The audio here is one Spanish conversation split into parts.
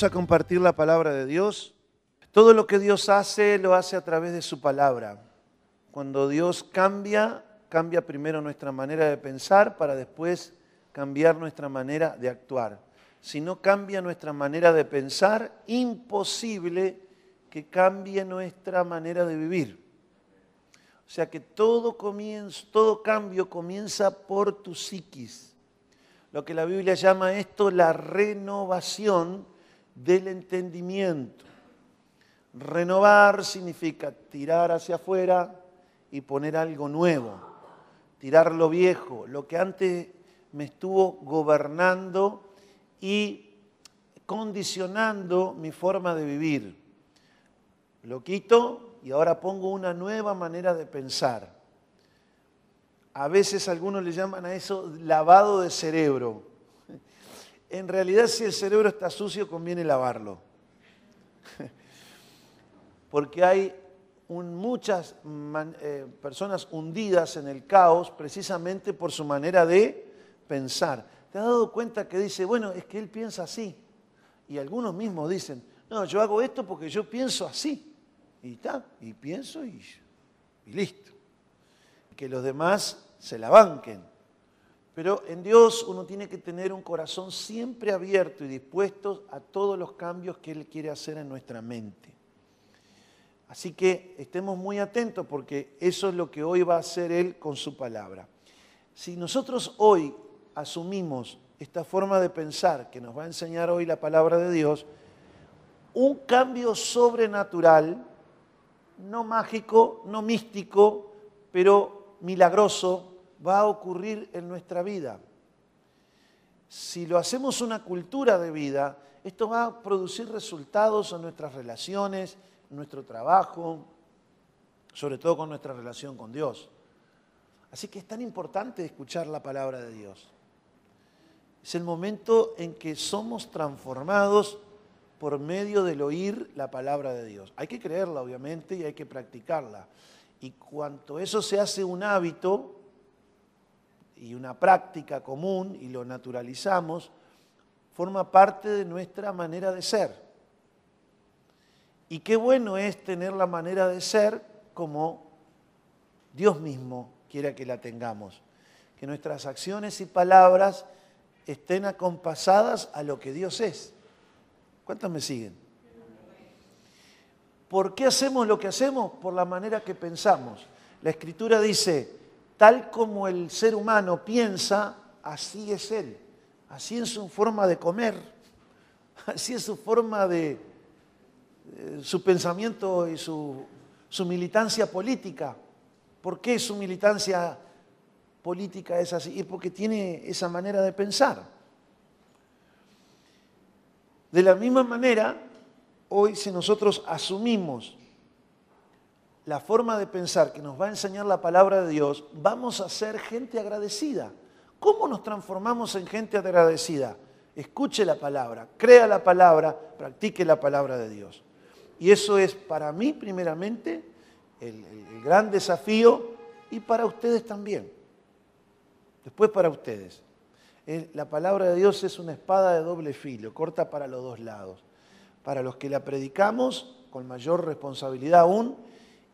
A compartir la palabra de Dios. Todo lo que Dios hace lo hace a través de su palabra. Cuando Dios cambia, cambia primero nuestra manera de pensar para después cambiar nuestra manera de actuar. Si no cambia nuestra manera de pensar, imposible que cambie nuestra manera de vivir. O sea que todo, comienzo, todo cambio comienza por tu psiquis. Lo que la Biblia llama esto la renovación del entendimiento. Renovar significa tirar hacia afuera y poner algo nuevo, tirar lo viejo, lo que antes me estuvo gobernando y condicionando mi forma de vivir. Lo quito y ahora pongo una nueva manera de pensar. A veces algunos le llaman a eso lavado de cerebro. En realidad si el cerebro está sucio conviene lavarlo. Porque hay muchas eh, personas hundidas en el caos precisamente por su manera de pensar. ¿Te has dado cuenta que dice, bueno, es que él piensa así? Y algunos mismos dicen, no, yo hago esto porque yo pienso así. Y está, y pienso y, y listo. Que los demás se la banquen. Pero en Dios uno tiene que tener un corazón siempre abierto y dispuesto a todos los cambios que Él quiere hacer en nuestra mente. Así que estemos muy atentos porque eso es lo que hoy va a hacer Él con su palabra. Si nosotros hoy asumimos esta forma de pensar que nos va a enseñar hoy la palabra de Dios, un cambio sobrenatural no mágico, no místico, pero milagroso, va a ocurrir en nuestra vida. Si lo hacemos una cultura de vida, esto va a producir resultados en nuestras relaciones, nuestro trabajo, sobre todo con nuestra relación con Dios. Así que es tan importante escuchar la palabra de Dios. Es el momento en que somos transformados por medio del oír la palabra de Dios. Hay que creerla, obviamente, y hay que practicarla. Y cuanto eso se hace un hábito y una práctica común y lo naturalizamos, forma parte de nuestra manera de ser. Y qué bueno es tener la manera de ser como Dios mismo quiera que la tengamos. Que nuestras acciones y palabras estén acompasadas a lo que Dios es. ¿Cuántos me siguen? ¿Por qué hacemos lo que hacemos? Por la manera que pensamos. La escritura dice, tal como el ser humano piensa, así es él. Así es su forma de comer, así es su forma de, eh, su pensamiento y su, su militancia política. ¿Por qué su militancia política es así? Es porque tiene esa manera de pensar. De la misma manera, hoy si nosotros asumimos la forma de pensar que nos va a enseñar la palabra de Dios, vamos a ser gente agradecida. ¿Cómo nos transformamos en gente agradecida? Escuche la palabra, crea la palabra, practique la palabra de Dios. Y eso es para mí primeramente el, gran desafío y para ustedes también. Después para ustedes la palabra de Dios es una espada de doble filo, corta para los dos lados. Para los que la predicamos, con mayor responsabilidad aún,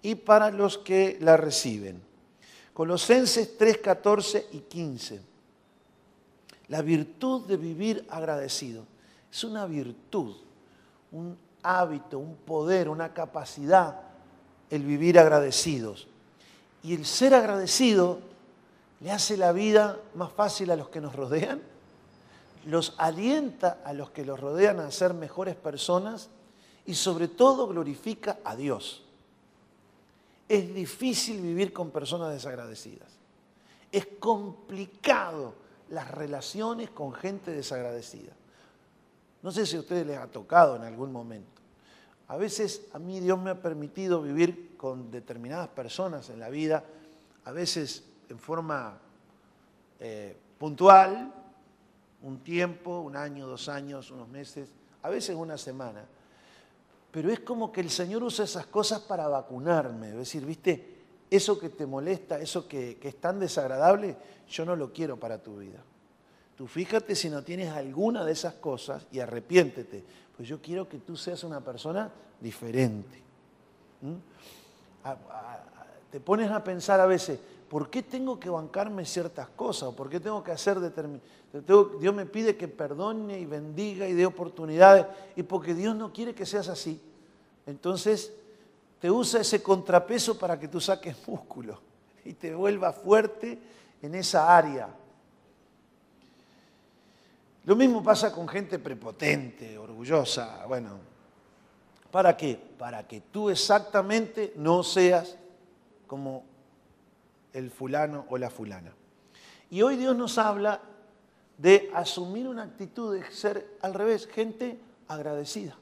y para los que la reciben. Colosenses 3, 14 y 15. La virtud de vivir agradecido. Es una virtud, un hábito, un poder, una capacidad el vivir agradecidos. Y el ser agradecido le hace la vida más fácil a los que nos rodean, los alienta a los que los rodean a ser mejores personas y sobre todo glorifica a Dios. Es difícil vivir con personas desagradecidas. Es complicado las relaciones con gente desagradecida. No sé si a ustedes les ha tocado en algún momento. A veces a mí Dios me ha permitido vivir con determinadas personas en la vida, a veces en forma eh, puntual, un tiempo, un año, dos años, unos meses, a veces una semana. Pero es como que el Señor usa esas cosas para vacunarme, es decir, viste, eso que te molesta, eso que, es tan desagradable, yo no lo quiero para tu vida. Tú fíjate si no tienes alguna de esas cosas y arrepiéntete. Pues yo quiero que tú seas una persona diferente. ¿Mm? te pones a pensar a veces, ¿por qué tengo que bancarme ciertas cosas? ¿O por qué tengo que hacer determinadas... Dios me pide que perdone y bendiga y dé oportunidades. Y porque Dios no quiere que seas así. Entonces te usa ese contrapeso para que tú saques músculo y te vuelvas fuerte en esa área. Lo mismo pasa con gente prepotente, orgullosa. Bueno, ¿para qué? Para que tú exactamente no seas como el fulano o la fulana. Y hoy Dios nos habla de asumir una actitud de ser al revés, gente agradecida.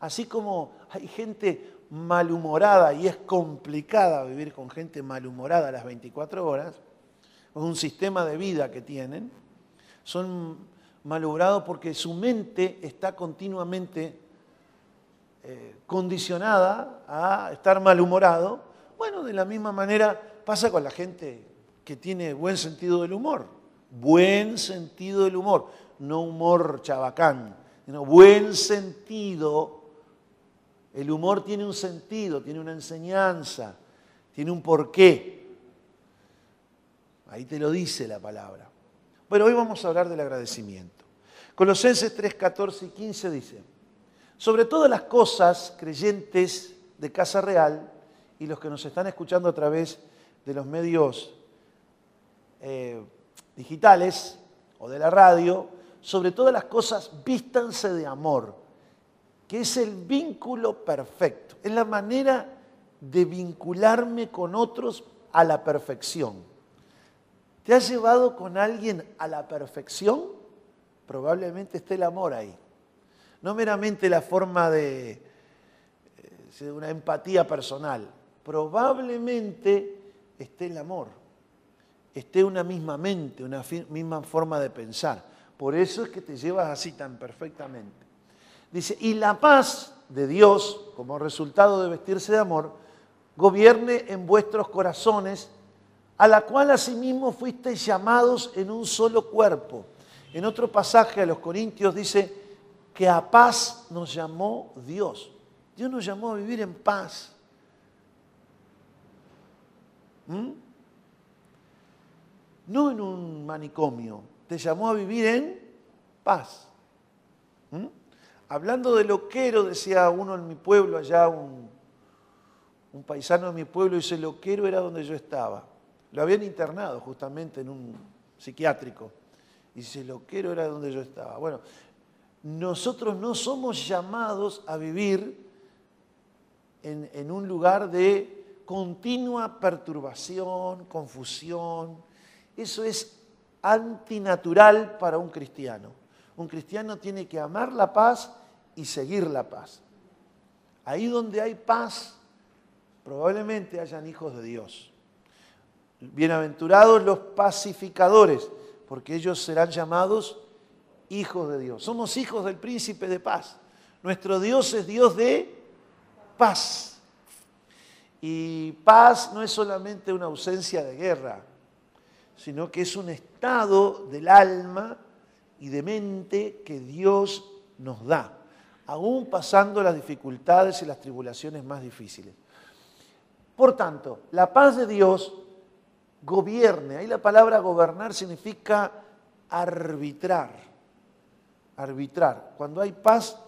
Así como hay gente malhumorada y es complicada vivir con gente malhumorada las 24 horas, es un sistema de vida que tienen, son malhumorados porque su mente está continuamente eh, condicionada a estar malhumorado. Bueno, de la misma manera pasa con la gente que tiene buen sentido del humor, buen sentido del humor, no humor chabacán, sino buen sentido. El humor tiene un sentido, tiene una enseñanza, tiene un porqué. Ahí te lo dice la palabra. Bueno, hoy vamos a hablar del agradecimiento. Colosenses 3, 14 y 15 dice, sobre todas las cosas, creyentes de Casa Real y los que nos están escuchando a través de los medios eh, digitales o de la radio, sobre todas las cosas, vístanse de amor, que es el vínculo perfecto, es la manera de vincularme con otros a la perfección. ¿Te has llevado con alguien a la perfección? Probablemente esté el amor ahí. No meramente la forma de, eh, una empatía personal. Probablemente esté el amor. Esté una misma mente, una misma forma de pensar. Por eso es que te llevas así tan perfectamente. Dice, y la paz de Dios, como resultado de vestirse de amor, gobierne en vuestros corazones a la cual asimismo fuisteis llamados en un solo cuerpo. En otro pasaje a los Corintios dice que a paz nos llamó Dios. Dios nos llamó a vivir en paz. ¿Mm? No en un manicomio, te llamó a vivir en paz. ¿Mm? Hablando de loquero, decía uno en mi pueblo, allá un, un paisano de mi pueblo, dice, loquero era donde yo estaba. Lo habían internado justamente en un psiquiátrico. Y dice, lo quiero era donde yo estaba. Bueno, nosotros no somos llamados a vivir en un lugar de continua perturbación, confusión. Eso es antinatural para un cristiano. Un cristiano tiene que amar la paz y seguir la paz. Ahí donde hay paz, probablemente hayan hijos de Dios. Bienaventurados los pacificadores, porque ellos serán llamados hijos de Dios. Somos hijos del príncipe de paz. Nuestro Dios es Dios de paz. Y paz no es solamente una ausencia de guerra, sino que es un estado del alma y de mente que Dios nos da, aún pasando las dificultades y las tribulaciones más difíciles. Por tanto, la paz de Dios gobierne. Ahí la palabra gobernar significa arbitrar. Arbitrar. Cuando hay paz,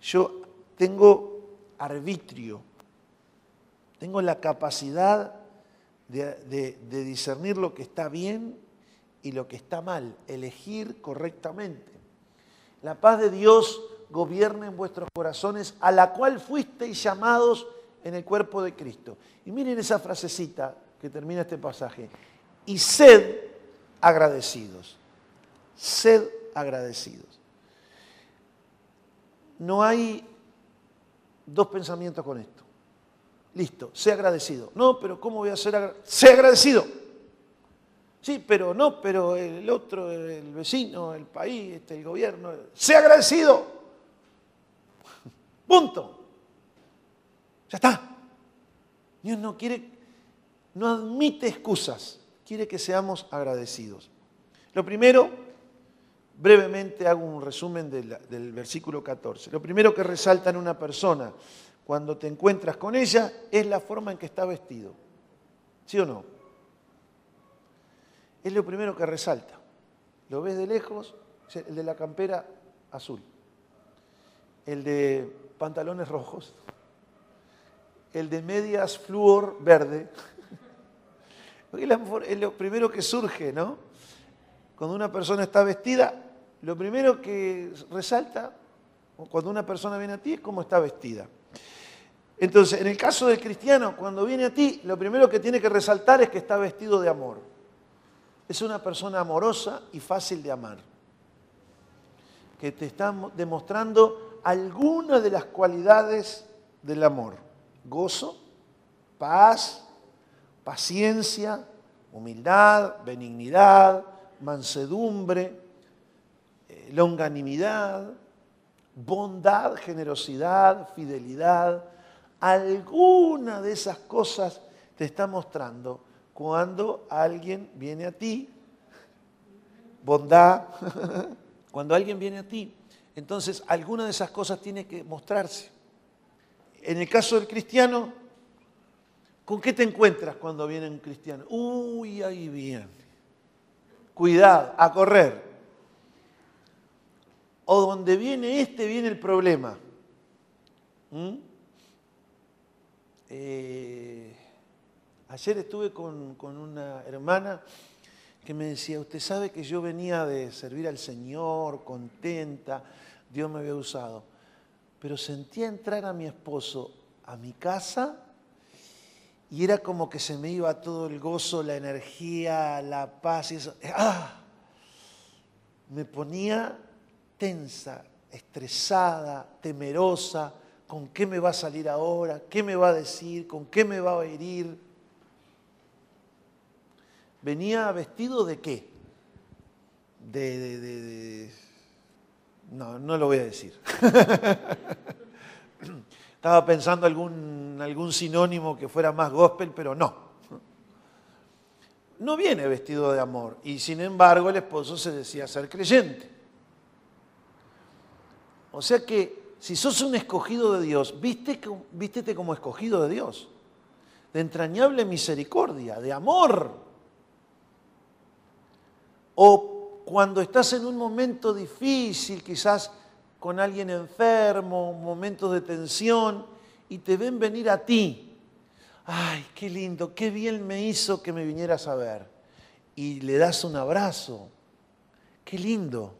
yo tengo arbitrio. Tengo la capacidad de, discernir lo que está bien y lo que está mal, elegir correctamente. La paz de Dios gobierne en vuestros corazones, a la cual fuisteis llamados en el cuerpo de Cristo. Y miren esa frasecita, que termina este pasaje. Y sed agradecidos. Sed agradecidos. No hay dos pensamientos con esto. Listo, sé agradecido. No, pero ¿cómo voy a ser agradecido? Sé agradecido. Sí, pero no, pero el otro, el vecino, el país, este, el gobierno. Sé agradecido. Punto. Ya está. Dios no quiere no admite excusas, quiere que seamos agradecidos. Lo primero, brevemente hago un resumen del, del versículo 14. Lo primero que resalta en una persona cuando te encuentras con ella es la forma en que está vestido. ¿Sí o no? Es lo primero que resalta. Lo ves de lejos, el de la campera azul, el de pantalones rojos, el de medias flúor verde. Es lo primero que surge, ¿no? Cuando una persona está vestida, lo primero que resalta cuando una persona viene a ti es cómo está vestida. Entonces, en el caso del cristiano, cuando viene a ti, lo primero que tiene que resaltar es que está vestido de amor. Es una persona amorosa y fácil de amar, que te está demostrando algunas de las cualidades del amor. Gozo, paz, paciencia, humildad, benignidad, mansedumbre, eh, longanimidad, bondad, generosidad, fidelidad, alguna de esas cosas te está mostrando cuando alguien viene a ti, bondad, cuando alguien viene a ti, entonces alguna de esas cosas tiene que mostrarse. En el caso del cristiano, ¿con qué te encuentras cuando viene un cristiano? Uy, ahí viene. Cuidado, a correr. O donde viene este, viene el problema. ¿Mm? Eh, ayer estuve con, una hermana que me decía, usted sabe que yo venía de servir al Señor, contenta, Dios me había usado, pero sentía entrar a mi esposo a mi casa y era como que se me iba todo el gozo, la energía, la paz y eso. ¡Ah! Me ponía tensa, estresada, temerosa con qué me va a salir ahora, qué me va a decir, con qué me va a herir. Venía vestido de qué? De, no, no lo voy a decir. Estaba pensando algún, algún sinónimo que fuera más gospel, pero no. No viene vestido de amor y sin embargo el esposo se decía ser creyente. O sea que si sos un escogido de Dios, vístete como escogido de Dios, de entrañable misericordia, de amor. O cuando estás en un momento difícil, quizás con alguien enfermo, momentos de tensión, y te ven venir a ti. Ay, qué lindo, qué bien me hizo que me vinieras a ver. Y le das un abrazo. Qué lindo,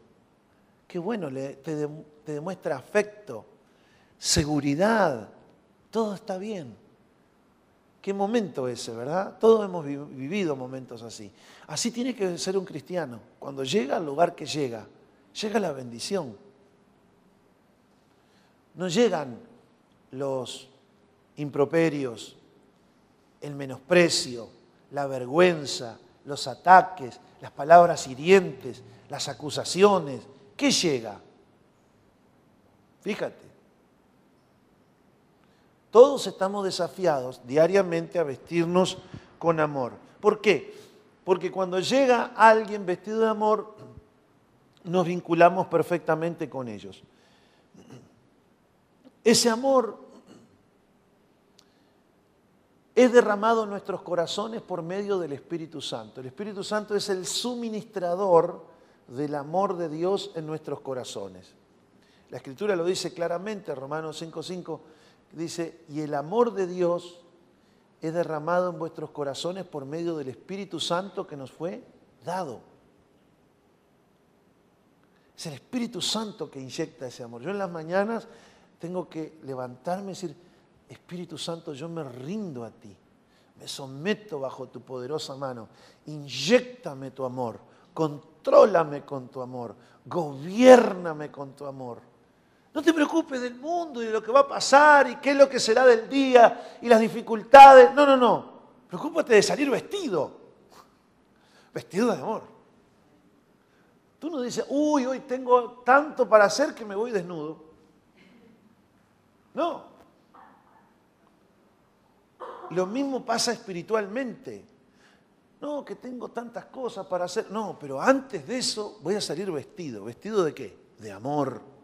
qué bueno, te, te demuestra afecto, seguridad, todo está bien. Qué momento ese, ¿verdad? Todos hemos vivido momentos así. Así tiene que ser un cristiano. Cuando llega al lugar que llega, llega la bendición. No llegan los improperios, el menosprecio, la vergüenza, los ataques, las palabras hirientes, las acusaciones. ¿Qué llega? Fíjate. Todos estamos desafiados diariamente a vestirnos con amor. ¿Por qué? Porque cuando llega alguien vestido de amor, nos vinculamos perfectamente con ellos. Ese amor es derramado en nuestros corazones por medio del Espíritu Santo. El Espíritu Santo es el suministrador del amor de Dios en nuestros corazones. La escritura lo dice claramente, Romanos 5.5, dice, y el amor de Dios es derramado en vuestros corazones por medio del Espíritu Santo que nos fue dado. Es el Espíritu Santo que inyecta ese amor. Yo en las mañanas tengo que levantarme y decir, Espíritu Santo, yo me rindo a ti, me someto bajo tu poderosa mano, inyectame tu amor, contrólame con tu amor, gobiername con tu amor. No te preocupes del mundo y de lo que va a pasar y qué es lo que será del día y las dificultades. No, no, no. Preocúpate de salir vestido. Vestido de amor. Tú no dices, uy, hoy tengo tanto para hacer que me voy desnudo. No. Lo mismo pasa espiritualmente. no, que tengo tantas cosas para hacer. No, pero antes de eso voy a salir vestido. ¿Vestido de qué? De amor.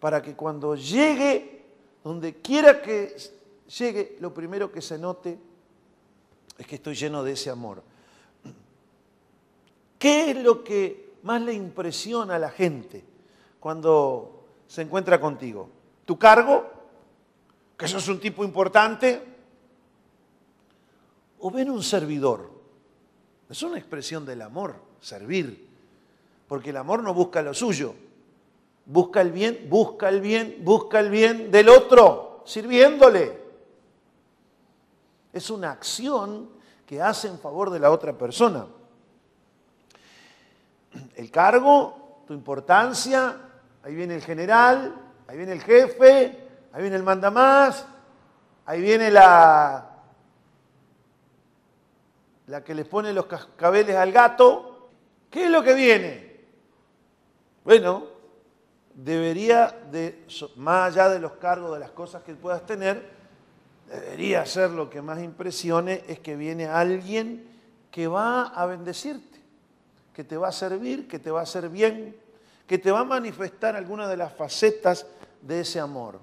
Para que cuando llegue, donde quiera que llegue, lo primero que se note es que estoy lleno de ese amor. ¿Qué es lo que más le impresiona a la gente cuando se encuentra contigo? ¿Tu cargo? ¿Que sos un tipo importante? ¿O ven un servidor? Es una expresión del amor, servir. Porque el amor no busca lo suyo. Busca el bien, busca el bien, busca el bien del otro, sirviéndole. Es una acción que hace en favor de la otra persona. El cargo, tu importancia, ahí viene el general, ahí viene el jefe, ahí viene el mandamás, ahí viene la, la que les pone los cascabeles al gato. ¿Qué es lo que viene? Bueno, debería de, más allá de los cargos, de las cosas que puedas tener, debería ser lo que más impresione, es que viene alguien que va a bendecirte, que te va a servir, que te va a hacer bien, que te va a manifestar alguna de las facetas de ese amor.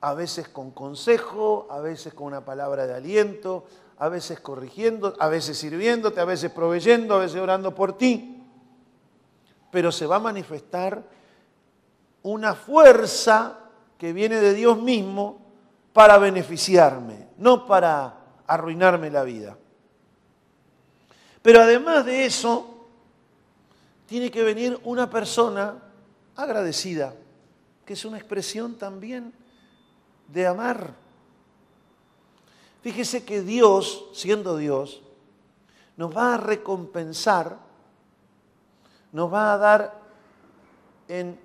A veces con consejo, a veces con una palabra de aliento, a veces corrigiendo, a veces sirviéndote, a veces proveyendo, a veces orando por ti. Pero se va a manifestar una fuerza que viene de Dios mismo para beneficiarme, no para arruinarme la vida. Pero además de eso, tiene que venir una persona agradecida, que es una expresión también de amar. Fíjese que Dios, siendo Dios, nos va a recompensar, nos va a dar en,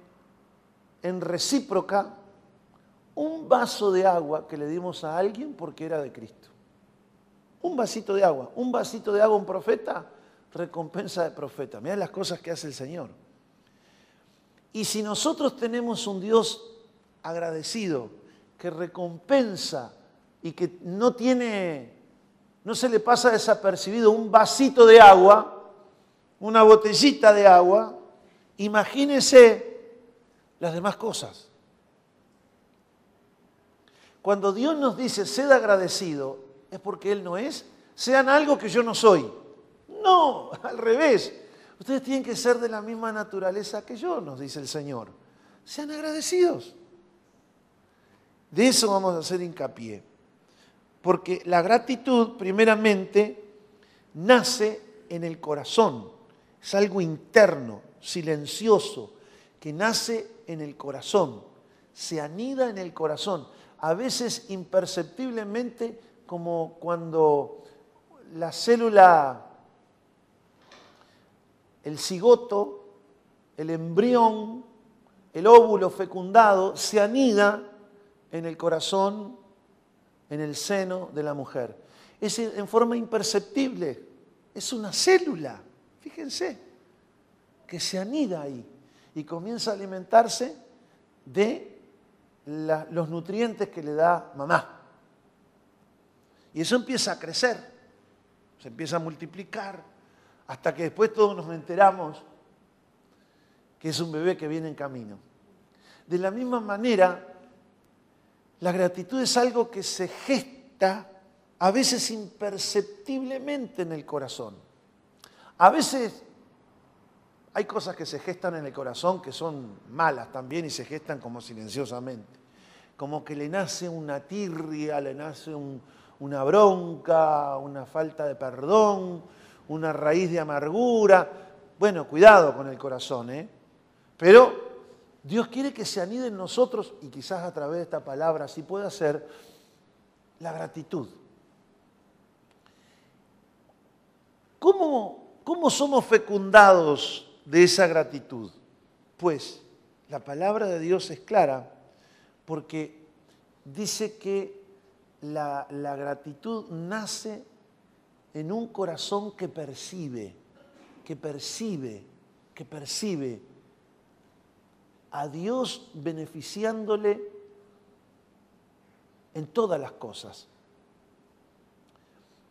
en recíproca un vaso de agua que le dimos a alguien porque era de Cristo. Un vasito de agua. Un vasito de agua, un profeta, recompensa de profeta. Mira las cosas que hace el Señor. Y si nosotros tenemos un Dios agradecido, que recompensa y que no tiene, no se le pasa desapercibido un vasito de agua, una botellita de agua, imagínese las demás cosas. Cuando Dios nos dice, sed agradecido, es porque Él no es, sean algo que yo no soy. No, al revés. Ustedes tienen que ser de la misma naturaleza que yo, nos dice el Señor. Sean agradecidos. De eso vamos a hacer hincapié. Porque la gratitud, primeramente, nace en el corazón. Es algo interno, silencioso, que nace en el corazón. Se anida en el corazón a veces imperceptiblemente como cuando la célula, el cigoto, el embrión, el óvulo fecundado, se anida en el corazón, en el seno de la mujer. Es en forma imperceptible, es una célula, fíjense, que se anida ahí y comienza a alimentarse de los nutrientes que le da mamá. Y eso empieza a crecer, se empieza a multiplicar, hasta que después todos nos enteramos que es un bebé que viene en camino. De la misma manera, la gratitud es algo que se gesta a veces imperceptiblemente en el corazón. A veces hay cosas que se gestan en el corazón que son malas también y se gestan como silenciosamente. Como que le nace una tirria, le nace una bronca, una falta de perdón, una raíz de amargura. Bueno, cuidado con el corazón, ¿eh? Pero Dios quiere que se anide en nosotros, y quizás a través de esta palabra sí pueda ser, la gratitud. ¿Cómo, ¿Cómo somos fecundados de esa gratitud? Pues la palabra de Dios es clara porque dice que la, gratitud nace en un corazón que percibe, que percibe, que percibe a Dios beneficiándole en todas las cosas.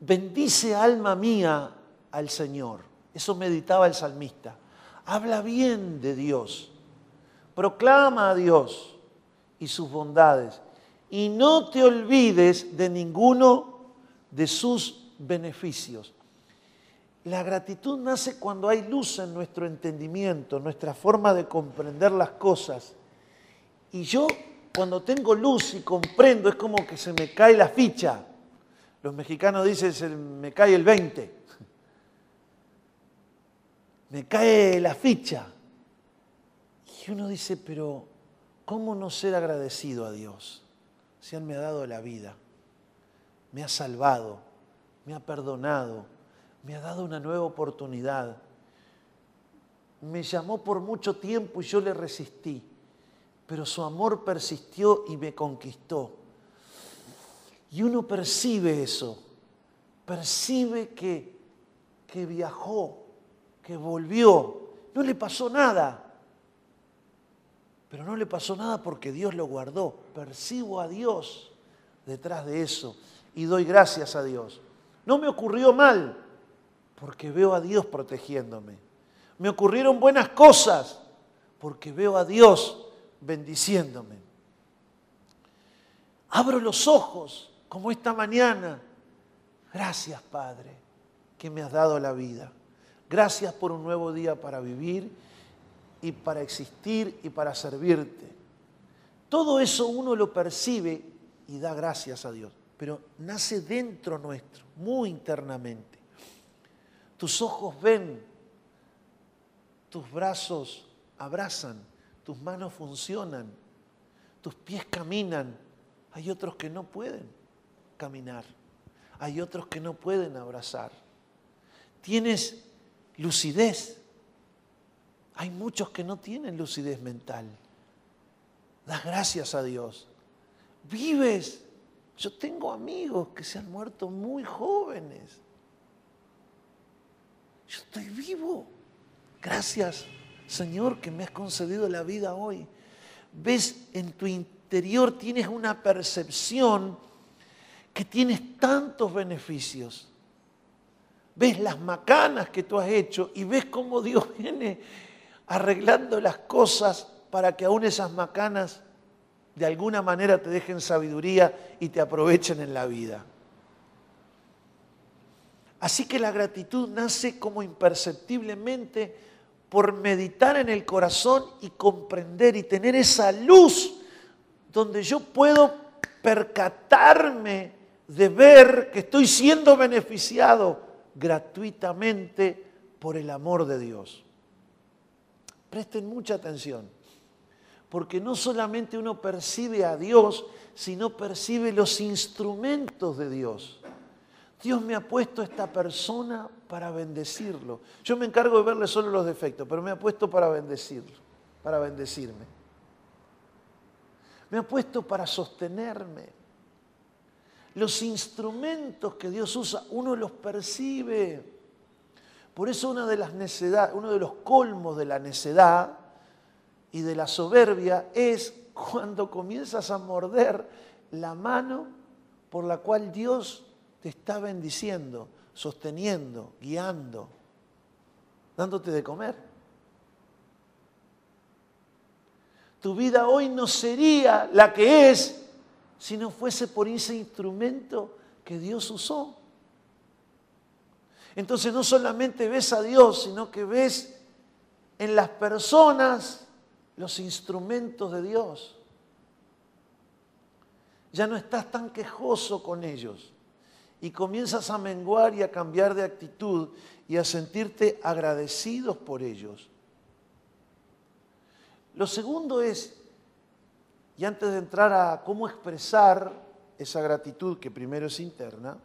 bendice alma mía al Señor. Eso meditaba el salmista. Habla bien de Dios. Proclama a Dios y sus bondades. Y no te olvides de ninguno de sus beneficios. La gratitud nace cuando hay luz en nuestro entendimiento, nuestra forma de comprender las cosas. Y yo cuando tengo luz y comprendo es como que se me cae la ficha. Los mexicanos dicen, me cae el 20. Me cae la ficha. Y uno dice, pero ¿cómo no ser agradecido a Dios? Si Él me ha dado la vida, me ha salvado, me ha perdonado, me ha dado una nueva oportunidad. Me llamó por mucho tiempo y yo le resistí, pero su amor persistió y me conquistó. Y uno percibe eso, percibe que, que viajó, que volvió, no le pasó nada, pero no le pasó nada porque Dios lo guardó. Percibo a Dios detrás de eso y doy gracias a Dios. No me ocurrió mal, porque veo a Dios protegiéndome. Me ocurrieron buenas cosas porque veo a Dios bendiciéndome. Abro los ojos como esta mañana. Gracias Padre que me has dado la vida. Gracias por un nuevo día para vivir y para existir y para servirte. Todo eso uno lo percibe y da gracias a Dios, pero nace dentro nuestro, muy internamente. Tus ojos ven, tus brazos abrazan, tus manos funcionan, tus pies caminan. Hay otros que no pueden caminar, hay otros que no pueden abrazar. Tienes lucidez. Hay muchos que no tienen lucidez mental. Das gracias a Dios. Vives. Yo tengo amigos que se han muerto muy jóvenes yo estoy vivo. Gracias, Señor, que me has concedido la vida hoy. Ves en tu interior, tienes una percepción que tienes tantos beneficios. Ves las macanas que tú has hecho y ves cómo Dios viene arreglando las cosas para que aún esas macanas de alguna manera te dejen sabiduría y te aprovechen en la vida. Así que la gratitud nace como imperceptiblemente por meditar en el corazón y comprender y tener esa luz donde yo puedo percatarme de ver que estoy siendo beneficiado gratuitamente por el amor de Dios. Presten mucha atención, porque no solamente uno percibe a Dios, sino percibe los instrumentos de Dios. Dios me ha puesto esta persona para bendecirlo. Yo me encargo de verle solo los defectos, pero me ha puesto para bendecirlo, para bendecirme. Me ha puesto para sostenerme. Los instrumentos que Dios usa, uno los percibe. Por eso una de las necedades, uno de los colmos de la necedad y de la soberbia es cuando comienzas a morder la mano por la cual Dios te está bendiciendo, sosteniendo, guiando, dándote de comer. Tu vida hoy no sería la que es si no fuese por ese instrumento que Dios usó. Entonces no solamente ves a Dios, sino que ves en las personas los instrumentos de Dios. Ya no estás tan quejoso con ellos y comienzas a menguar y a cambiar de actitud y a sentirte agradecidos por ellos. Lo segundo es, y antes de entrar a cómo expresar esa gratitud que primero es interna,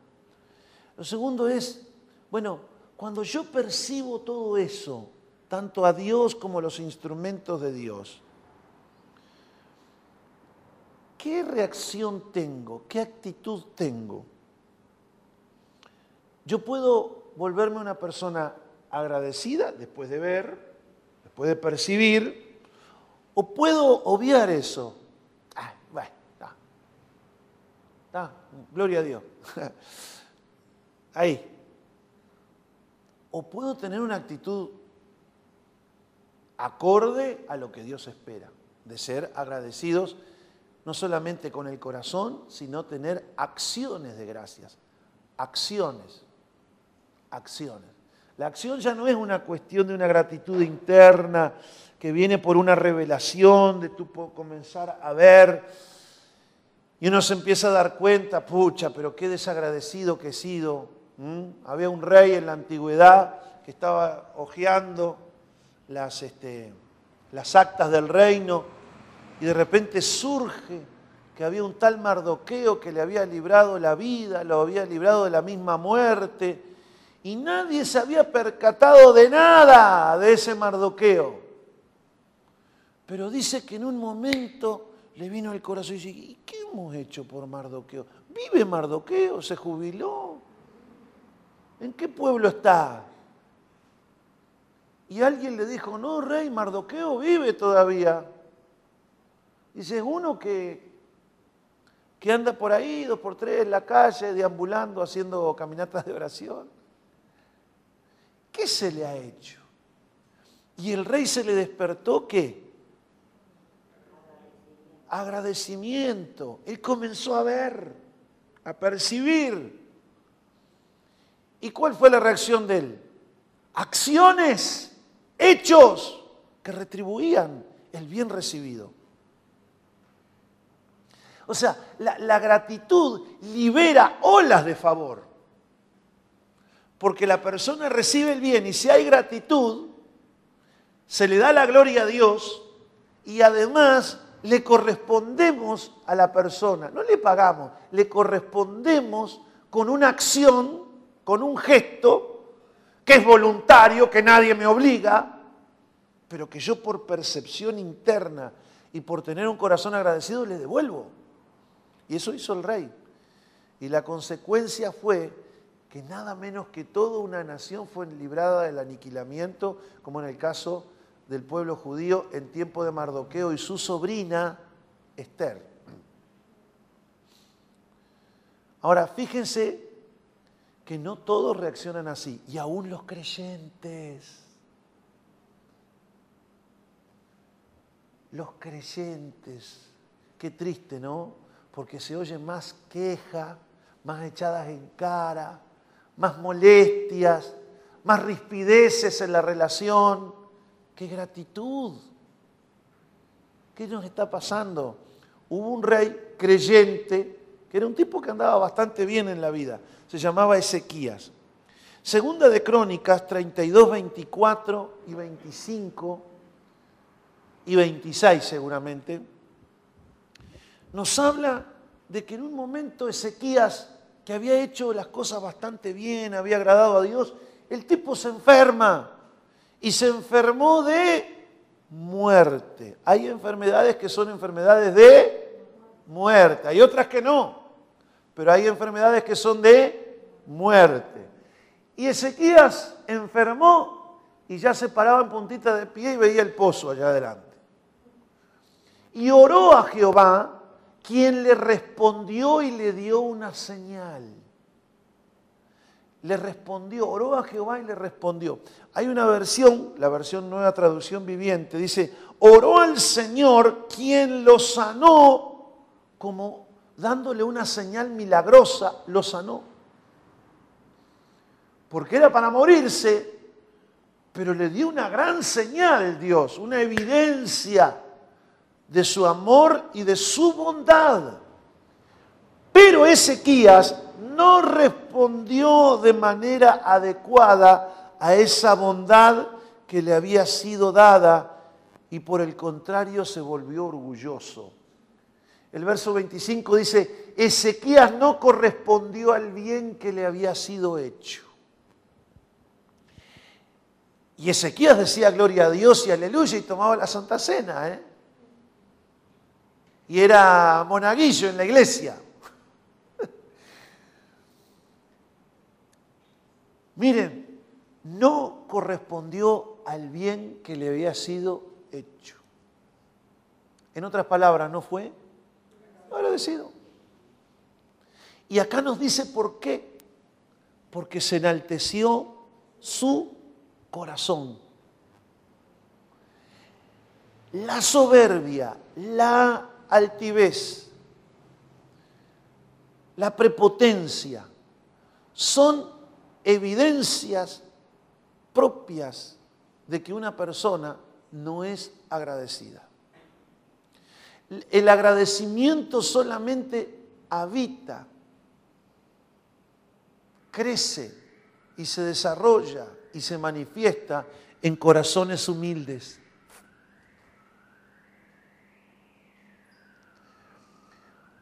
lo segundo es, bueno, cuando yo percibo todo eso, tanto a Dios como a los instrumentos de Dios, ¿qué reacción tengo? ¿Qué actitud tengo? Yo puedo volverme una persona agradecida después de ver, después de percibir, o puedo obviar eso. Ah, gloria a Dios. Ahí. O puedo tener una actitud acorde a lo que Dios espera, de ser agradecidos no solamente con el corazón, sino tener acciones de gracias. Acciones. Acciones. La acción ya no es una cuestión de una gratitud interna que viene por una revelación, de tú comenzar a ver y uno se empieza a dar cuenta, pucha, pero qué desagradecido que he sido. Había un rey en la antigüedad que estaba hojeando las, este, las actas del reino y de repente surge que había un tal Mardoqueo que le había librado la vida, lo había librado de la misma muerte, y nadie se había percatado de nada de ese Mardoqueo. Pero dice que en un momento le vino el corazón y dice, ¿y qué hemos hecho por Mardoqueo? ¿Vive Mardoqueo? ¿Se jubiló? ¿En qué pueblo está? Y alguien le dijo, no, rey, Mardoqueo vive todavía. Dice, uno que, que anda por ahí, dos por tres, en la calle, deambulando, haciendo caminatas de oración. ¿Qué se le ha hecho? Y el rey se le despertó, ¿qué? Agradecimiento. Él comenzó a ver, a percibir. ¿Y cuál fue la reacción de él? Acciones, hechos que retribuían el bien recibido. O sea, la, gratitud libera olas de favor. Porque la persona recibe el bien y si hay gratitud, se le da la gloria a Dios y además le correspondemos a la persona, no le pagamos, le correspondemos con una acción, con un gesto, que es voluntario, que nadie me obliga, pero que yo por percepción interna y por tener un corazón agradecido le devuelvo. Y eso hizo el rey. Y la consecuencia fue que nada menos que toda una nación fue librada del aniquilamiento, como en el caso del pueblo judío en tiempo de Mardoqueo y su sobrina Esther. Ahora, fíjense que no todos reaccionan así, y aún los creyentes. Los creyentes, qué triste, ¿no? Porque se oye más queja, más echadas en cara, más molestias, más rispideces en la relación ¡Qué gratitud! ¿Qué nos está pasando? Hubo un rey creyente, que era un tipo que andaba bastante bien en la vida, se llamaba Ezequías. Segunda de Crónicas 32, 24 y 25 y 26 seguramente, nos habla de que en un momento Ezequías, que había hecho las cosas bastante bien, había agradado a Dios, el tipo se enferma y se enfermó de muerte. Hay enfermedades que son enfermedades de muerte, hay otras que no, pero hay enfermedades que son de muerte. Y Ezequías enfermó y ya se paraba en puntita de pie y veía el pozo allá adelante. Y oró a Jehová, quien le respondió y le dio una señal le respondió, oró a Jehová y le respondió. Hay una versión, la versión nueva traducción viviente, dice, oró al Señor quien lo sanó, como dándole una señal milagrosa, lo sanó. Porque era para morirse, pero le dio una gran señal Dios, una evidencia de su amor y de su bondad. Pero Ezequías no respondió de manera adecuada a esa bondad que le había sido dada y por el contrario se volvió orgulloso. El verso 25 dice, Ezequías no correspondió al bien que le había sido hecho. Y Ezequías decía gloria a Dios y aleluya y tomaba la Santa Cena. ¿eh? Y era monaguillo en la iglesia. Miren, no correspondió al bien que le había sido hecho. En otras palabras, no fue agradecido. Y acá nos dice por qué. porque se enalteció su corazón. La soberbia, la altivez, la prepotencia son evidencias propias de que una persona no es agradecida. El agradecimiento solamente habita, crece y se desarrolla y se manifiesta en corazones humildes.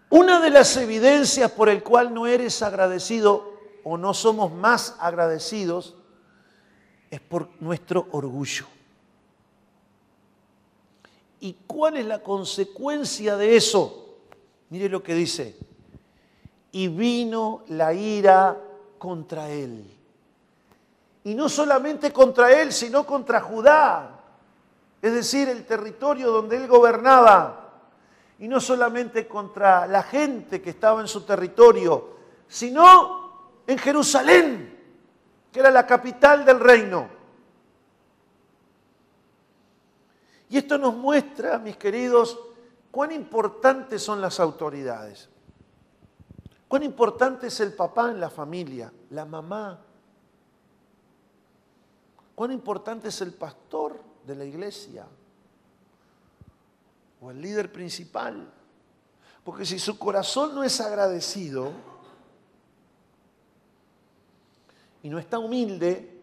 Una de las evidencias por el cual no eres agradecido o no somos más agradecidos es por nuestro orgullo. ¿Y cuál es la consecuencia de eso? Mire lo que dice. Y vino la ira contra él. Y no solamente contra él, sino contra Judá, es decir, el territorio donde él gobernaba. Y no solamente contra la gente que estaba en su territorio, sino en Jerusalén, que era la capital del reino. Y esto nos muestra, mis queridos, cuán importantes son las autoridades. Cuán importante es el papá en la familia, la mamá. Cuán importante es el pastor de la iglesia o el líder principal. Porque si su corazón no es agradecido y no está humilde,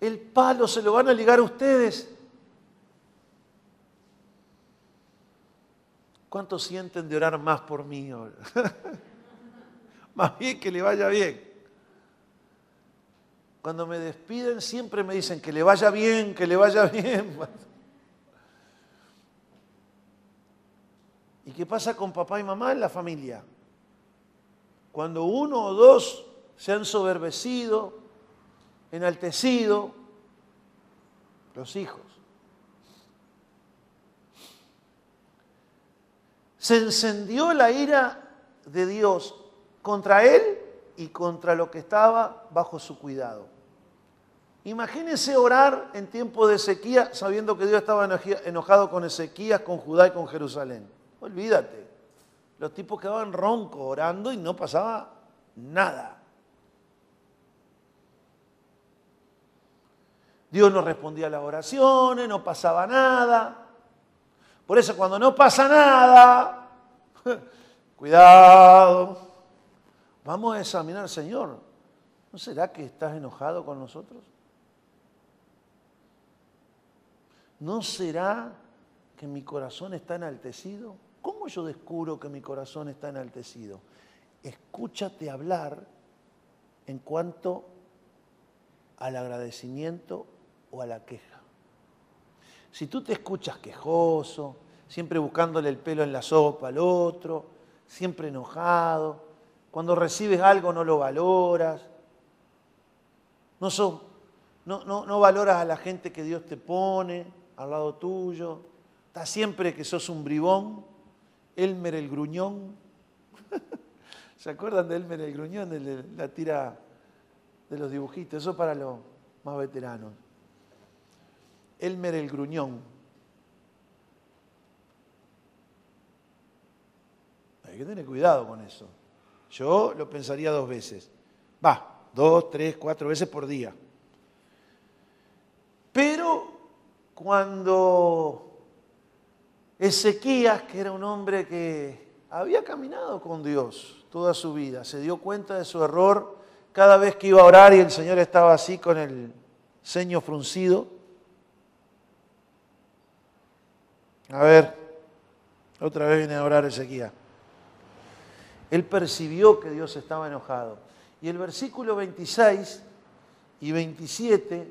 el palo se lo van a ligar a ustedes ¿Cuántos sienten de orar más por mí más bien que le vaya bien. Cuando me despiden siempre me dicen que le vaya bien, que le vaya bien. ¿Y qué pasa con papá y mamá en la familia? Cuando uno o dos se han soberbecido, enaltecido, los hijos. se encendió la ira de Dios contra él y contra lo que estaba bajo su cuidado. Imagínense orar en tiempo de sequía sabiendo que Dios estaba enojado con Ezequías, con Judá y con Jerusalén. Olvídate. Los tipos quedaban roncos orando y no pasaba nada. Dios no respondía a las oraciones, no pasaba nada. Por eso cuando no pasa nada, cuidado, vamos a examinar, Señor, ¿no será que estás enojado con nosotros? ¿No será que mi corazón está enaltecido? ¿Cómo yo descubro que mi corazón está enaltecido? Escúchate hablar en cuanto al agradecimiento a la queja. Si tú te escuchas quejoso, siempre buscándole el pelo en la sopa al otro, siempre enojado, cuando recibes algo no lo valoras, no, no, no, valoras a la gente que Dios te pone al lado tuyo, estás siempre que sos un bribón, Elmer el gruñón. ¿Se acuerdan de Elmer el gruñón, de la tira de los dibujitos? Eso para los más veteranos. Elmer el Gruñón. Hay que tener cuidado con eso. Yo lo pensaría dos veces. Va, dos, tres, cuatro veces por día. Pero cuando Ezequías, que era un hombre que había caminado con Dios toda su vida, se dio cuenta de su error cada vez que iba a orar y el Señor estaba así con el ceño fruncido, A ver, otra vez viene a orar Ezequiel. Él percibió que Dios estaba enojado. Y el versículo 26 y 27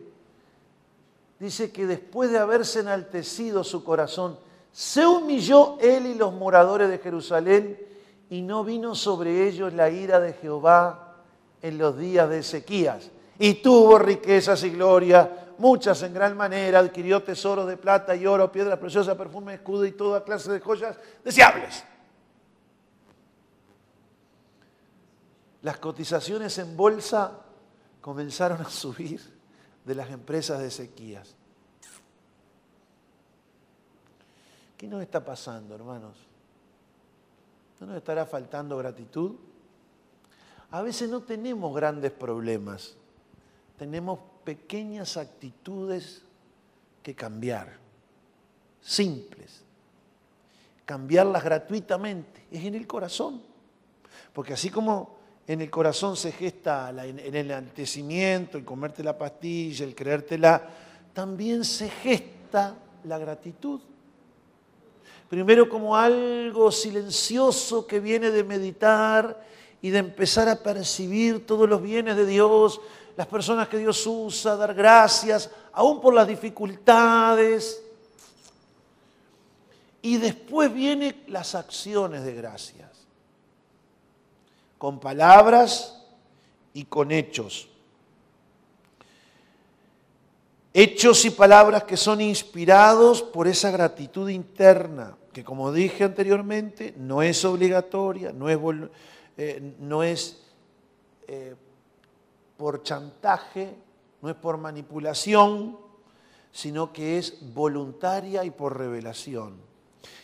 dice que después de haberse enaltecido su corazón, se humilló él y los moradores de Jerusalén y no vino sobre ellos la ira de Jehová en los días de Ezequías. Y tuvo riquezas y gloria muchas en gran manera, adquirió tesoros de plata y oro, piedras preciosas, perfume, escudo y toda clase de joyas deseables. Las cotizaciones en bolsa comenzaron a subir de las empresas de sequías. ¿Qué nos está pasando, hermanos? ¿No nos estará faltando gratitud? A veces no tenemos grandes problemas, tenemos pequeñas actitudes que cambiar, simples. Cambiarlas gratuitamente, es en el corazón. Porque así como en el corazón se gesta en el enaltecimiento, el comerte la pastilla, el creértela, también se gesta la gratitud. Primero como algo silencioso que viene de meditar y de empezar a percibir todos los bienes de Dios, las personas que Dios usa, dar gracias, aún por las dificultades. Y después vienen las acciones de gracias, con palabras y con hechos. Hechos y palabras que son inspirados por esa gratitud interna, que como dije anteriormente, no es obligatoria, no es, eh, no es eh, por chantaje, no es por manipulación, sino que es voluntaria y por revelación.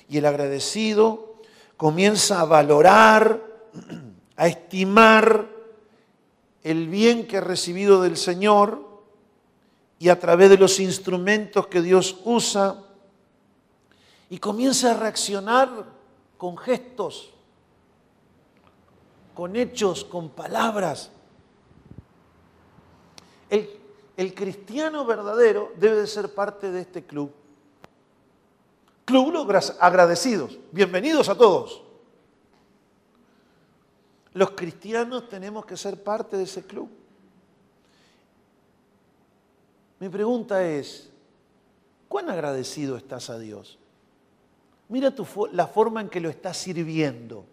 Y el agradecido comienza a valorar, a estimar el bien que ha recibido del Señor y a través de los instrumentos que Dios usa, y comienza a reaccionar con gestos, con hechos, con palabras. El, cristiano verdadero debe de ser parte de este club. Club los agradecidos. Bienvenidos a todos. Los cristianos tenemos que ser parte de ese club. Mi pregunta es, ¿cuán agradecido estás a Dios? Mira la forma en que lo estás sirviendo.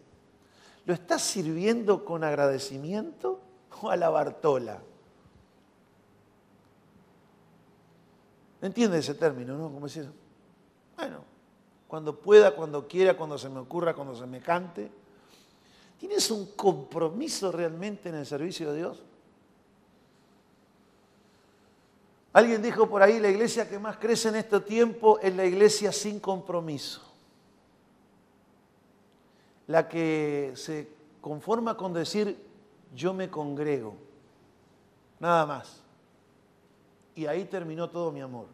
¿Lo estás sirviendo con agradecimiento o a la Bartola? ¿Entiendes ese término, no? Como decir, bueno, cuando pueda, cuando quiera, cuando se me ocurra, cuando se me cante. ¿Tienes un compromiso realmente en el servicio de Dios? Alguien dijo por ahí, la iglesia que más crece en este tiempo es la iglesia sin compromiso. La que se conforma con decir, yo me congrego. Nada más. Y ahí terminó todo mi amor.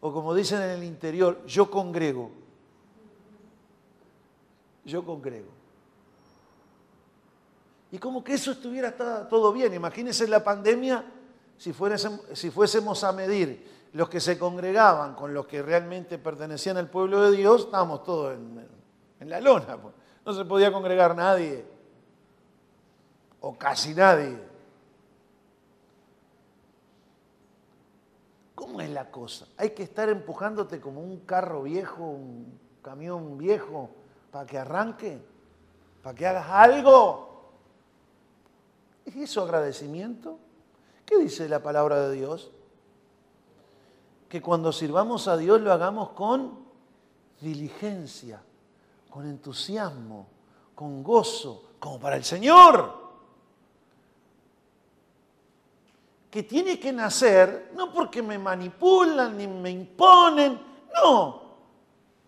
O como dicen en el interior, yo congrego. Yo congrego. Y como que eso estuviera todo bien. Imagínense la pandemia si, fuésemos, a medir los que se congregaban con los que realmente pertenecían al pueblo de Dios, estábamos todos en, la lona. Pues. No se podía congregar nadie, o casi nadie. ¿Cómo es la cosa? Hay que estar empujándote como un carro viejo, un camión viejo, para que arranque, para que hagas algo. ¿Es eso agradecimiento? ¿Qué dice la palabra de Dios? Que cuando sirvamos a Dios lo hagamos con diligencia, con entusiasmo, con gozo, como para el Señor. Que tiene que nacer no porque me manipulan ni me imponen, no,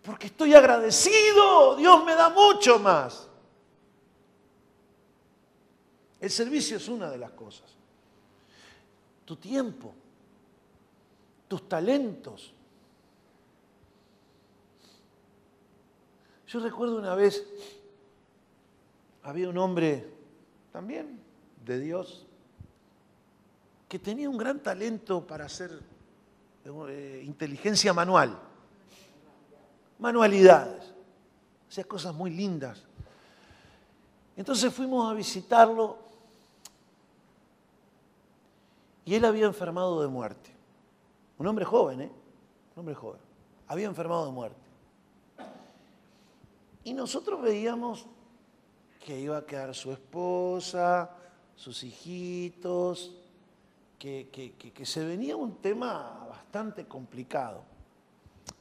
porque estoy agradecido, Dios me da mucho más. El servicio es una de las cosas tu tiempo, tus talentos. Yo recuerdo una vez, había un hombre también de Dios que tenía un gran talento para hacer eh, inteligencia manual, manualidades, hacía cosas muy lindas. Entonces fuimos a visitarlo y él había enfermado de muerte. Un hombre joven, ¿eh? Un hombre joven. Había enfermado de muerte. Y nosotros veíamos que iba a quedar su esposa, sus hijitos, que, se venía un tema bastante complicado.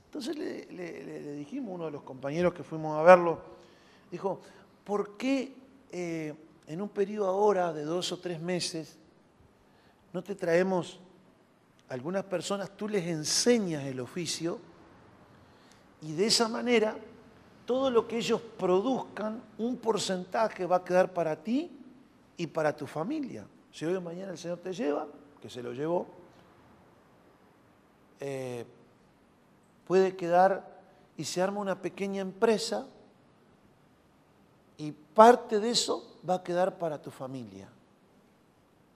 Entonces le, dijimos a uno de los compañeros que fuimos a verlo, dijo, ¿por qué eh, en un periodo ahora de dos o tres meses no te traemos algunas personas, tú les enseñas el oficio y de esa manera todo lo que ellos produzcan, un porcentaje va a quedar para ti y para tu familia. Si hoy o mañana el Señor te lleva, que se lo llevó, eh, puede quedar y se arma una pequeña empresa y parte de eso va a quedar para tu familia.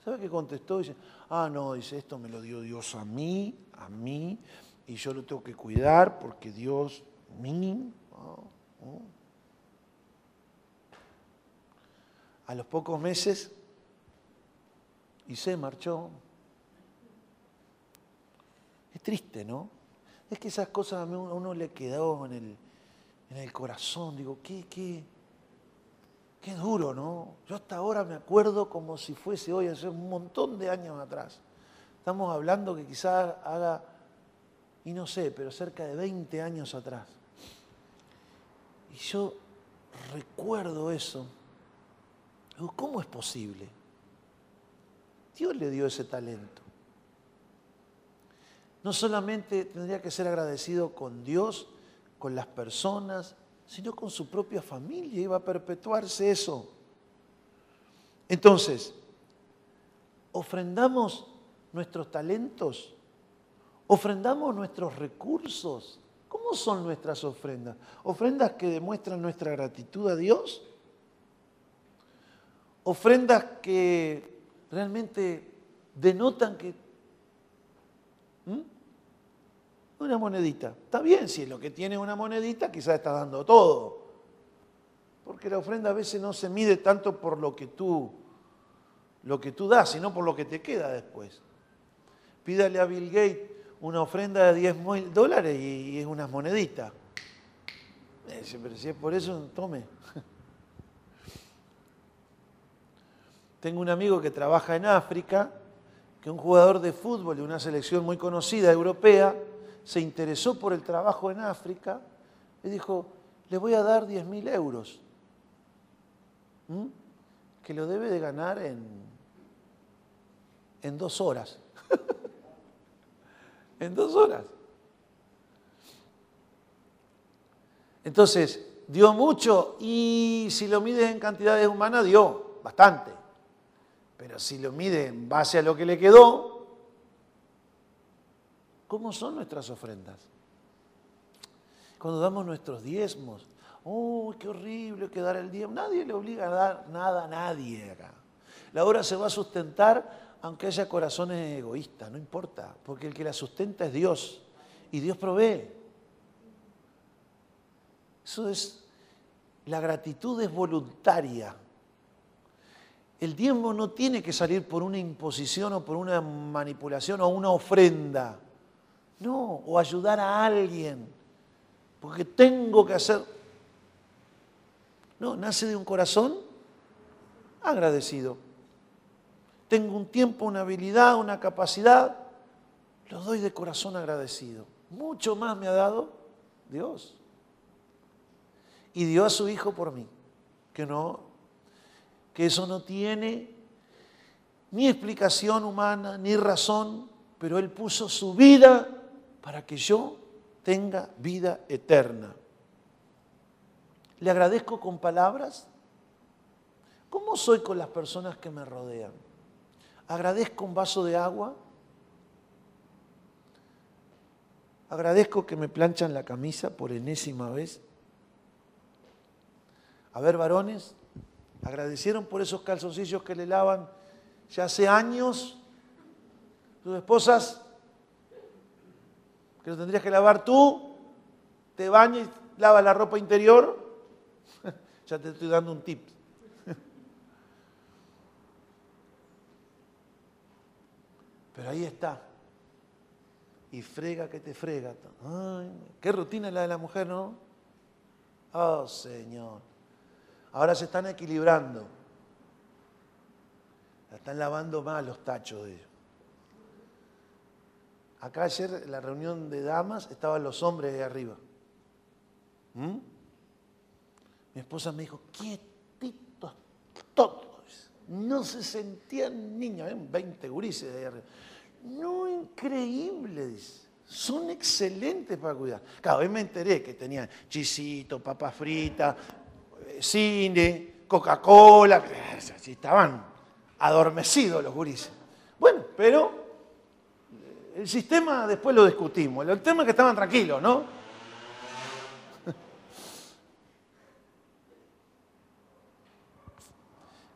¿Sabe qué contestó? Dice, ah, no, dice, esto me lo dio Dios a mí, a mí, y yo lo tengo que cuidar porque Dios, mí. A los pocos meses, y se marchó. Triste, ¿no? Es que esas cosas a, uno le quedó en el, en el corazón. Digo, qué, qué, Qué duro, ¿no? Yo hasta ahora me acuerdo como si fuese hoy, hace un montón de años atrás. Estamos hablando que quizás haga, y no sé, pero cerca de 20 años atrás. Y yo recuerdo eso. Digo, ¿cómo es posible? Dios le dio ese talento. No solamente tendría que ser agradecido con Dios, con las personas, sino con su propia familia. Iba a perpetuarse eso. Entonces, ofrendamos nuestros talentos, ofrendamos nuestros recursos. ¿Cómo son nuestras ofrendas? ¿Ofrendas que demuestran nuestra gratitud a Dios? ¿Ofrendas que realmente denotan que una monedita. Está bien, si lo que tiene una monedita, quizás está dando todo. Porque la ofrenda a veces no se mide tanto por lo que tú, lo que tú das, sino por lo que te queda después. Pídale a Bill Gates una ofrenda de 10 mil dólares y, es una monedita. Pero si es por eso, tome. Tengo un amigo que trabaja en África, que es un jugador de fútbol de una selección muy conocida europea, se interesó por el trabajo en África y dijo, le voy a dar 10 mil euros, que lo debe de ganar en, en dos horas. en dos horas. Entonces, dio mucho y si lo mides en cantidades humanas, dio bastante. Pero si lo mide en base a lo que le quedó, ¿Cómo son nuestras ofrendas? Cuando damos nuestros diezmos, ¡oh, qué horrible que dar el diezmo! Nadie le obliga a dar nada a nadie. La obra se va a sustentar aunque haya corazones egoístas, no importa, porque el que la sustenta es Dios y Dios provee. Eso es, la gratitud es voluntaria. El diezmo no tiene que salir por una imposición o por una manipulación o una ofrenda. No, o ayudar a alguien, porque tengo que hacer... No, nace de un corazón agradecido. Tengo un tiempo, una habilidad, una capacidad, lo doy de corazón agradecido. Mucho más me ha dado Dios. Y dio a su Hijo por mí, que no, que eso no tiene ni explicación humana, ni razón, pero Él puso su vida para que yo tenga vida eterna. ¿Le agradezco con palabras? ¿Cómo soy con las personas que me rodean? ¿Agradezco un vaso de agua? ¿Agradezco que me planchan la camisa por enésima vez? A ver, varones, ¿agradecieron por esos calzoncillos que le lavan ya hace años? ¿Sus esposas? Que lo tendrías que lavar tú, te bañas lavas la ropa interior. ya te estoy dando un tip. Pero ahí está. Y frega que te frega. qué rutina es la de la mujer, ¿no? Oh, Señor. Ahora se están equilibrando. La están lavando más los tachos de ellos. Acá ayer en la reunión de damas estaban los hombres de arriba. ¿Mm? Mi esposa me dijo, quietitos todos, no se sentían niños, 20 gurises de ahí arriba. No, increíble, dice. Son excelentes para cuidar. Cada vez me enteré que tenían chisito, papas fritas, eh, cine, Coca-Cola. Estaban adormecidos los gurises. Bueno, pero eh, el sistema después lo discutimos. El tema es que estaban tranquilos, ¿no?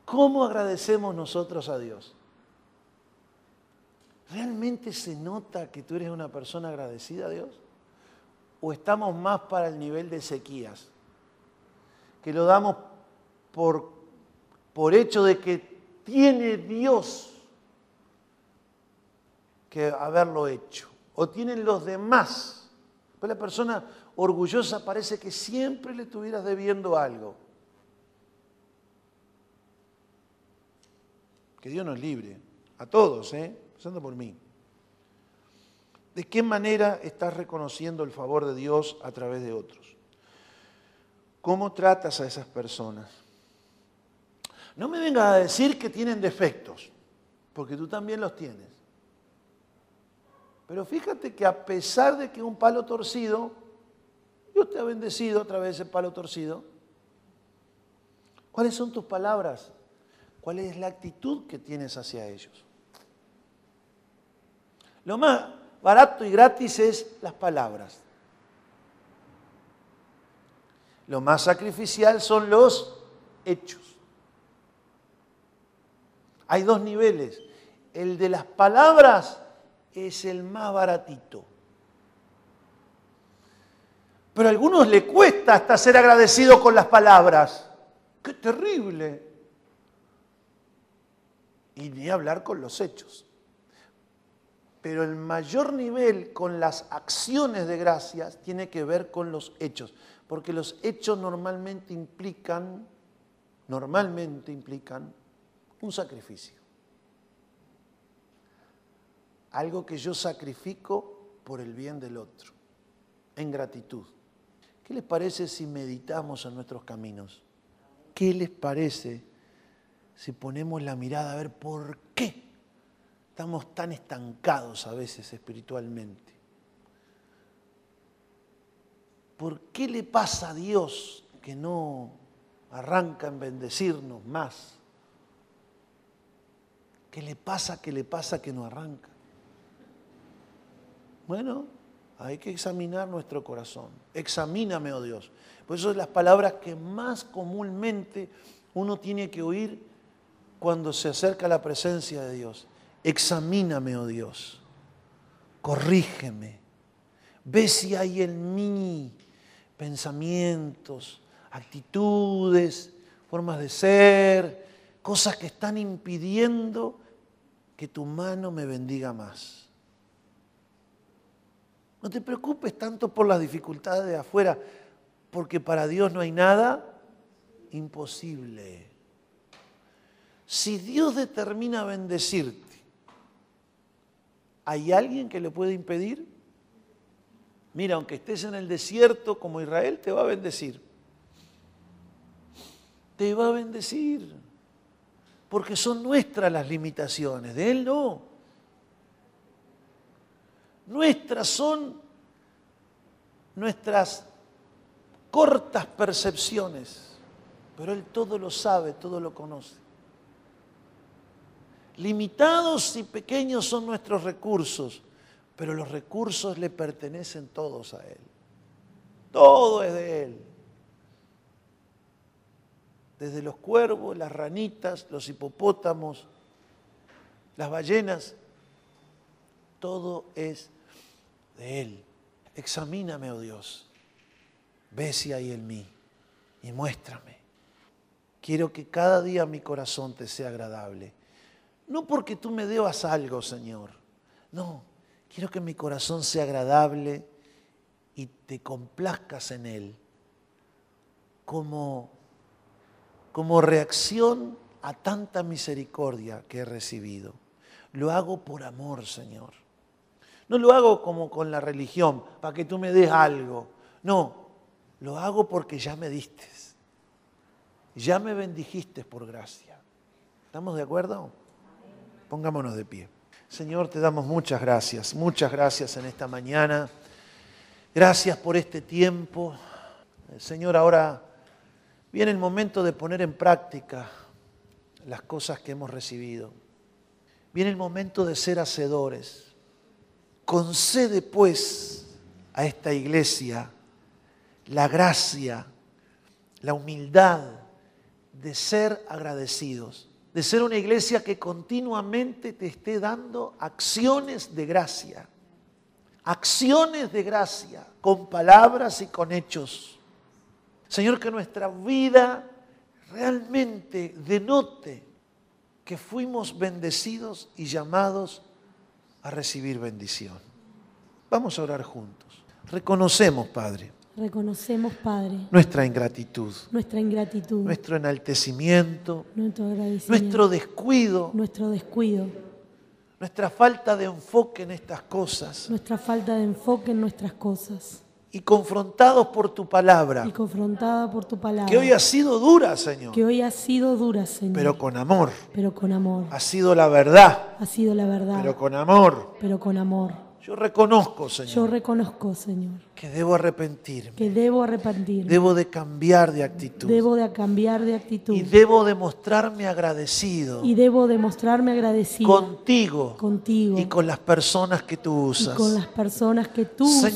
¿Cómo agradecemos nosotros a Dios? ¿Realmente se nota que tú eres una persona agradecida a Dios? ¿O estamos más para el nivel de sequías? Que lo damos por, por hecho de que tiene Dios haberlo hecho. O tienen los demás. Pues la persona orgullosa parece que siempre le estuvieras debiendo algo. Que Dios nos libre. A todos, ¿eh? Empezando por mí. ¿De qué manera estás reconociendo el favor de Dios a través de otros? ¿Cómo tratas a esas personas? No me vengas a decir que tienen defectos, porque tú también los tienes. Pero fíjate que a pesar de que un palo torcido, Dios te ha bendecido a través de palo torcido. ¿Cuáles son tus palabras? ¿Cuál es la actitud que tienes hacia ellos? Lo más barato y gratis es las palabras. Lo más sacrificial son los hechos. Hay dos niveles. El de las palabras es el más baratito. Pero a algunos le cuesta hasta ser agradecido con las palabras. ¡Qué terrible! Y ni hablar con los hechos pero el mayor nivel con las acciones de gracias tiene que ver con los hechos, porque los hechos normalmente implican, normalmente implican un sacrificio. Algo que yo sacrifico por el bien del otro, en gratitud. ¿Qué les parece si meditamos en nuestros caminos? ¿Qué les parece si ponemos la mirada a ver por qué Estamos tan estancados a veces espiritualmente. ¿Por qué le pasa a Dios que no arranca en bendecirnos más? ¿Qué le pasa, qué le pasa que no arranca? Bueno, hay que examinar nuestro corazón. Examíname, oh Dios. Por eso son las palabras que más comúnmente uno tiene que oír cuando se acerca a la presencia de Dios. Examíname, oh Dios, corrígeme, ve si hay en mí pensamientos, actitudes, formas de ser, cosas que están impidiendo que tu mano me bendiga más. No te preocupes tanto por las dificultades de afuera, porque para Dios no hay nada imposible. Si Dios determina bendecirte, ¿Hay alguien que le puede impedir? Mira, aunque estés en el desierto como Israel, te va a bendecir. Te va a bendecir. Porque son nuestras las limitaciones, de Él no. Nuestras son nuestras cortas percepciones, pero Él todo lo sabe, todo lo conoce. Limitados y pequeños son nuestros recursos, pero los recursos le pertenecen todos a Él. Todo es de Él. Desde los cuervos, las ranitas, los hipopótamos, las ballenas, todo es de Él. Examíname, oh Dios. Ve si hay en mí y muéstrame. Quiero que cada día mi corazón te sea agradable no porque tú me debas algo, Señor. No, quiero que mi corazón sea agradable y te complazcas en él como, como reacción a tanta misericordia que he recibido. Lo hago por amor, Señor. No lo hago como con la religión, para que tú me des algo. No, lo hago porque ya me diste. Ya me bendijiste por gracia. ¿Estamos de acuerdo? Pongámonos de pie. Señor, te damos muchas gracias, muchas gracias en esta mañana. Gracias por este tiempo. Señor, ahora viene el momento de poner en práctica las cosas que hemos recibido. Viene el momento de ser hacedores. Concede pues a esta iglesia la gracia, la humildad de ser agradecidos, de ser una iglesia que continuamente te esté dando acciones de gracia, acciones de gracia, con palabras y con hechos. Señor, que nuestra vida realmente denote que fuimos bendecidos y llamados a recibir bendición. Vamos a orar juntos. Reconocemos, Padre, Reconocemos, Padre, nuestra ingratitud, nuestra ingratitud, nuestro enaltecimiento, nuestro agradecimiento, nuestro descuido, nuestro descuido, nuestra falta de enfoque en estas cosas nuestra falta de enfoque en nuestras cosas y confrontados por tu palabra, y confrontada por tu palabra, que hoy ha sido dura, Señor, que hoy ha sido dura, Señor, pero con amor. pero con amor. Ha sido la verdad, Ha sido la verdad, pero con amor. pero con amor. Yo reconozco, Yo Señor, reconozco, Señor, que debo arrepentirme, que debo arrepentirme, debo de cambiar de actitud. Debo de cambiar de actitud. Y debo de mostrarme agradecido y debo demostrarme agradecido contigo contigo y con las personas que tú y usas. con las personas que tú usas,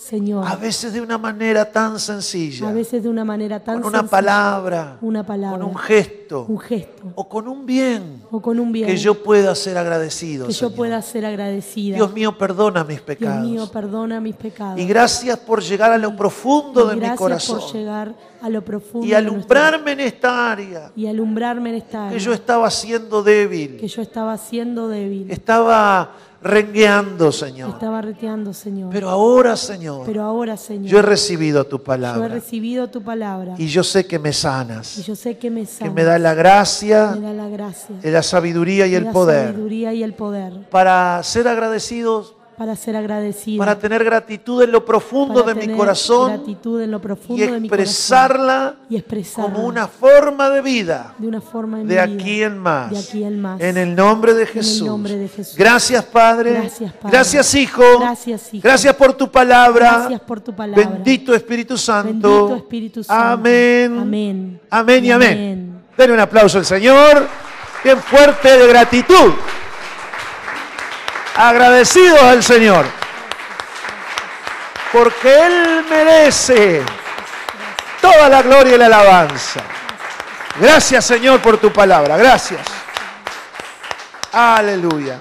Señor, A veces de una manera tan sencilla, a veces de una manera tan con una sencilla, palabra, una palabra, con un gesto un gesto o con un bien o con un bien que yo pueda ser agradecido. que yo Señor. pueda ser agradecida. Dios mío, perdona mis Dios pecados. mío, perdona mis pecados. Y gracias por llegar a lo profundo Y de mi gracias corazón por llegar a lo profundo y de nuestro- alumbrarme en esta área y alumbrarme en esta área que yo estaba siendo débil, que yo estaba siendo débil, estaba rengueando, Señor. estaba reteando, Señor. Pero ahora, Señor, Pero ahora, Señor, yo he recibido tu yo he palabra recibido tu palabra. Y yo sé que me y sanas, yo sé que me que sana, me da la gracia, me da la gracia, la sabiduría y el poder sabiduría y el poder. para ser agradecidos, para ser agradecido, para tener gratitud en lo profundo de mi corazón gratitud en lo y profundo de mi corazón expresarla y expresarla como una forma de vida de una forma de vida, aquí en más. de aquí en más. En el nombre de el Jesús. nombre de Jesús. Gracias, Padre. Gracias, Padre. Gracias, Hijo. Gracias, Hijo. Gracias por tu palabra. Gracias por tu palabra. Bendito Espíritu Santo. Bendito Espíritu Santo. Amén. Amén. Amén y Y amén. amén. Denle un aplauso al Señor. Bien fuerte de gratitud. Agradecidos al Señor. Porque Él merece toda la gloria y la alabanza. Gracias Señor por tu palabra. Gracias. Aleluya.